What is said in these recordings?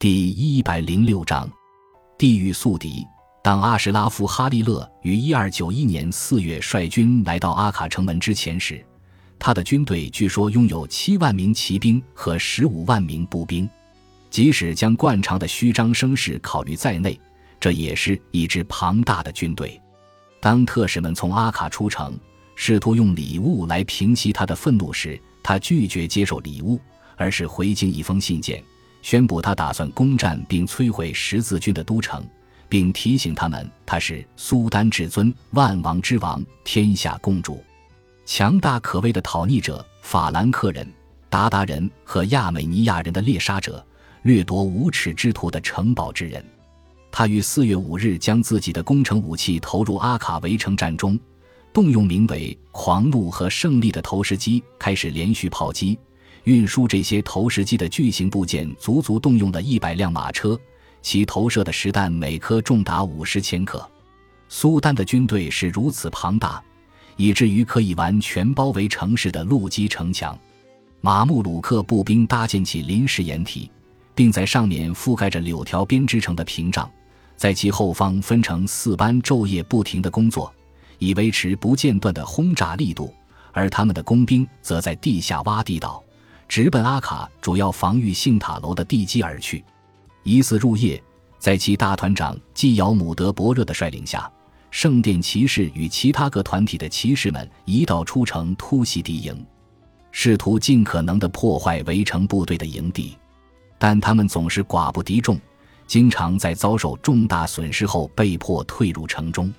第一百零六章，地狱宿敌。当阿什拉夫·哈利勒于一二九一年四月率军来到阿卡城门之前时，他的军队据说拥有七万名骑兵和十五万名步兵。即使将惯常的虚张声势考虑在内，这也是一支庞大的军队。当特使们从阿卡出城，试图用礼物来平息他的愤怒时，他拒绝接受礼物，而是回敬一封信件。宣布他打算攻占并摧毁十字军的都城，并提醒他们他是苏丹至尊、万王之王、天下公主。强大可畏的讨逆者、法兰克人、鞑靼人和亚美尼亚人的猎杀者、掠夺无耻之徒的城堡之人。他于四月五日将自己的攻城武器投入阿卡围城战中，动用名为“狂怒和胜利”的投石机，开始连续炮击。运输这些投石机的巨型部件足足动用了一百辆马车，其投射的实弹每颗重达五十千克。苏丹的军队是如此庞大，以至于可以完全包围城市的路基城墙。马穆鲁克步兵搭建起临时掩体，并在上面覆盖着柳条编织成的屏障，在其后方分成四班，昼夜不停的工作，以维持不间断的轰炸力度。而他们的工兵则在地下挖地道。直奔阿卡主要防御性塔楼的地基而去。一次入夜，在其大团长基尧姆德伯热的率领下，圣殿骑士与其他各团体的骑士们一道出城突袭敌营，试图尽可能的破坏围城部队的营地，但他们总是寡不敌众，经常在遭受重大损失后被迫退入城中。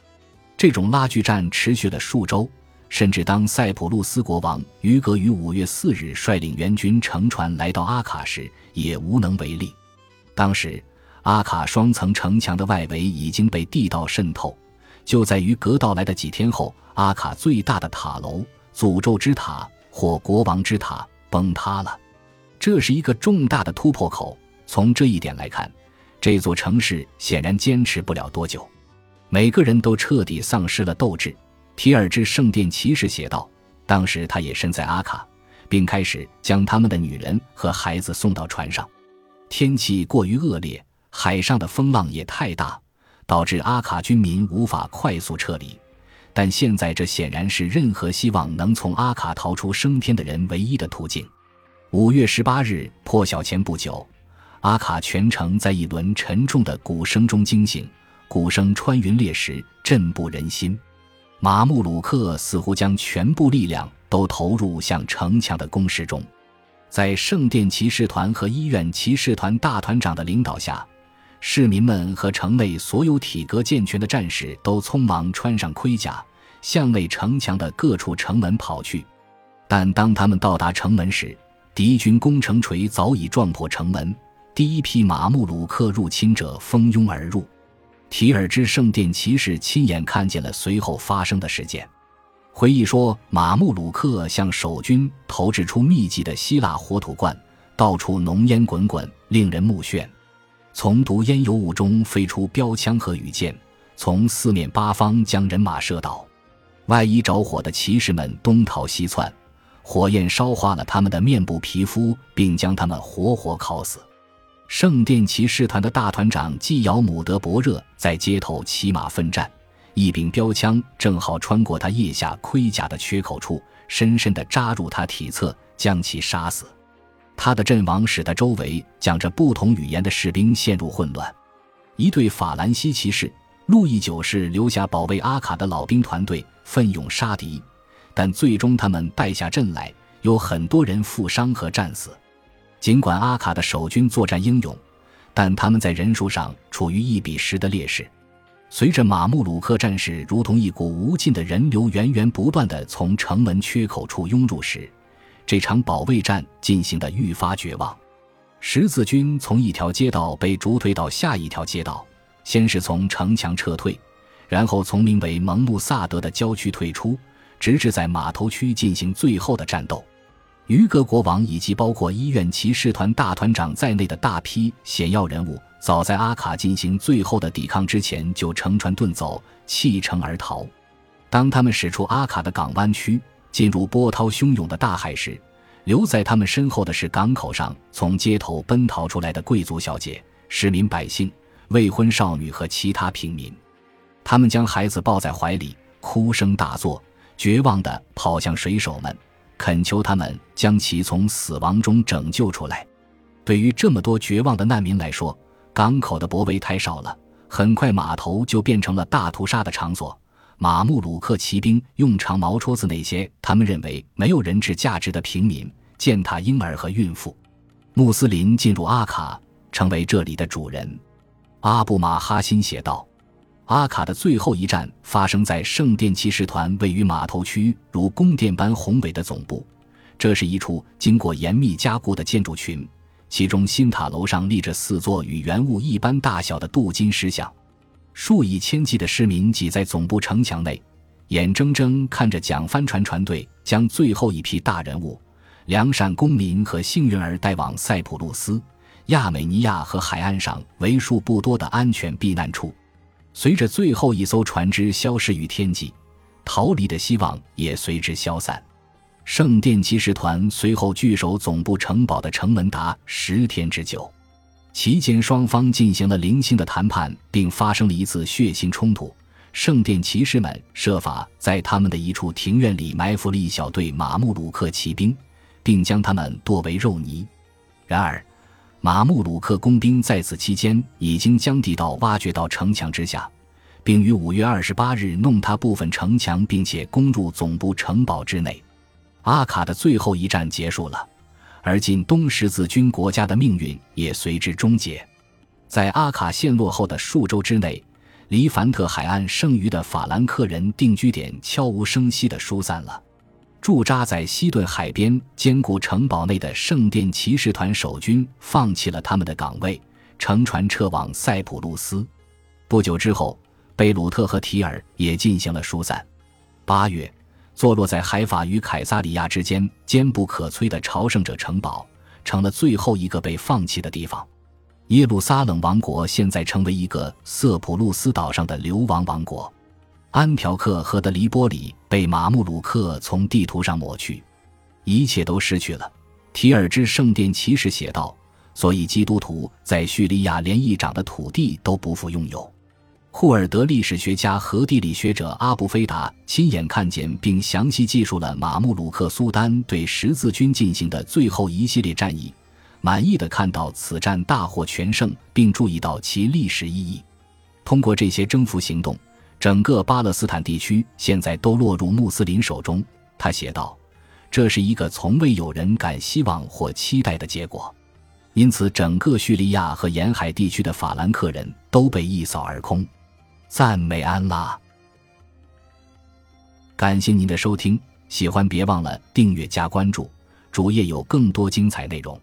这种拉锯战持续了数周。甚至当塞浦路斯国王于格于五月四日率领援军乘船来到阿卡时，也无能为力。当时，阿卡双层城墙的外围已经被地道渗透。就在于格到来的几天后，阿卡最大的塔楼——诅咒之塔或国王之塔崩塌了。这是一个重大的突破口。从这一点来看，这座城市显然坚持不了多久。每个人都彻底丧失了斗志。提尔之圣殿骑士写道：“当时他也身在阿卡，并开始将他们的女人和孩子送到船上。天气过于恶劣，海上的风浪也太大，导致阿卡军民无法快速撤离。但现在，这显然是任何希望能从阿卡逃出升天的人唯一的途径。”五月十八日破晓前不久，阿卡全城在一轮沉重的鼓声中惊醒，鼓声穿云裂石，震不人心。马穆鲁克似乎将全部力量都投入向城墙的攻势中，在圣殿骑士团和医院骑士团大团长的领导下，市民们和城内所有体格健全的战士都匆忙穿上盔甲，向内城墙的各处城门跑去。但当他们到达城门时，敌军攻城锤早已撞破城门，第一批马穆鲁克入侵者蜂拥而入。提尔之圣殿骑士亲眼看见了随后发生的事件，回忆说：“马穆鲁克向守军投掷出密集的希腊火土罐，到处浓烟滚滚，令人目眩。从毒烟油雾中飞出标枪和羽箭，从四面八方将人马射倒。外衣着火的骑士们东逃西窜，火焰烧化了他们的面部皮肤，并将他们活活烤死。”圣殿骑士团的大团长基尧姆德伯热在街头骑马奋战，一柄标枪正好穿过他腋下盔甲的缺口处，深深地扎入他体侧，将其杀死。他的阵亡使得周围讲着不同语言的士兵陷入混乱。一队法兰西骑士路易九世留下保卫阿卡的老兵团队，奋勇杀敌，但最终他们败下阵来，有很多人负伤和战死。尽管阿卡的守军作战英勇，但他们在人数上处于一比十的劣势。随着马穆鲁克战士如同一股无尽的人流源源不断地从城门缺口处涌入时，这场保卫战进行得愈发绝望。十字军从一条街道被逐退到下一条街道，先是从城墙撤退，然后从名为蒙穆萨德的郊区退出，直至在码头区进行最后的战斗。于格国王以及包括医院骑士团大团长在内的大批显要人物，早在阿卡进行最后的抵抗之前就乘船遁走，弃城而逃。当他们驶出阿卡的港湾区，进入波涛汹涌的大海时，留在他们身后的是港口上从街头奔逃出来的贵族小姐，市民百姓、未婚少女和其他平民。他们将孩子抱在怀里，哭声大作，绝望地跑向水手们，恳求他们将其从死亡中拯救出来。对于这么多绝望的难民来说，港口的泊位太少了，很快码头就变成了大屠杀的场所。马穆鲁克骑兵用长矛戳死那些他们认为没有人质价值的平民、践踏婴儿和孕妇。穆斯林进入阿卡，成为这里的主人。阿布马哈辛写道。阿卡的最后一战发生在圣殿骑士团位于码头区如宫殿般宏伟的总部。这是一处经过严密加固的建筑群，其中新塔楼上立着四座与原物一般大小的镀金石像。数以千计的市民挤在总部城墙内，眼睁睁看着蒋帆船船队将最后一批大人物、良善公民和幸运儿带往塞浦路斯、亚美尼亚和海岸上为数不多的安全避难处。随着最后一艘船只消失于天际，逃离的希望也随之消散。圣殿骑士团随后据守总部城堡的城门达十天之久，期间双方进行了零星的谈判，并发生了一次血腥冲突。圣殿骑士们设法在他们的一处庭院里埋伏了一小队马穆鲁克骑兵，并将他们剁为肉泥。然而，马穆鲁克工兵在此期间已经将地道挖掘到城墙之下，并于五月二十八日弄塌部分城墙，并且攻入总部城堡之内。阿卡的最后一战结束了，而今东十字军国家的命运也随之终结。在阿卡陷落后的数周之内，离凡特海岸剩余的法兰克人定居点悄无声息地疏散了。驻扎在西顿海边坚固城堡内的圣殿骑士团守军放弃了他们的岗位，乘船撤往塞浦路斯。不久之后，贝鲁特和提尔也进行了疏散。八月，坐落在海法与凯撒里亚之间、坚不可摧的朝圣者城堡，成了最后一个被放弃的地方。耶路撒冷王国现在成为一个色普路斯岛上的流亡王国。安条克和德黎波里被马穆鲁克从地图上抹去，一切都失去了。提尔之圣殿骑士写道：“所以基督徒在叙利亚连一掌的土地都不复拥有。”库尔德历史学家和地理学者阿布菲达亲眼看见并详细记述了马穆鲁克苏丹对十字军进行的最后一系列战役，满意的看到此战大获全胜，并注意到其历史意义。通过这些征服行动。整个巴勒斯坦地区现在都落入穆斯林手中，他写道：“这是一个从未有人敢希望或期待的结果。因此，整个叙利亚和沿海地区的法兰克人都被一扫而空。”赞美安拉！感谢您的收听，喜欢别忘了订阅加关注，主页有更多精彩内容。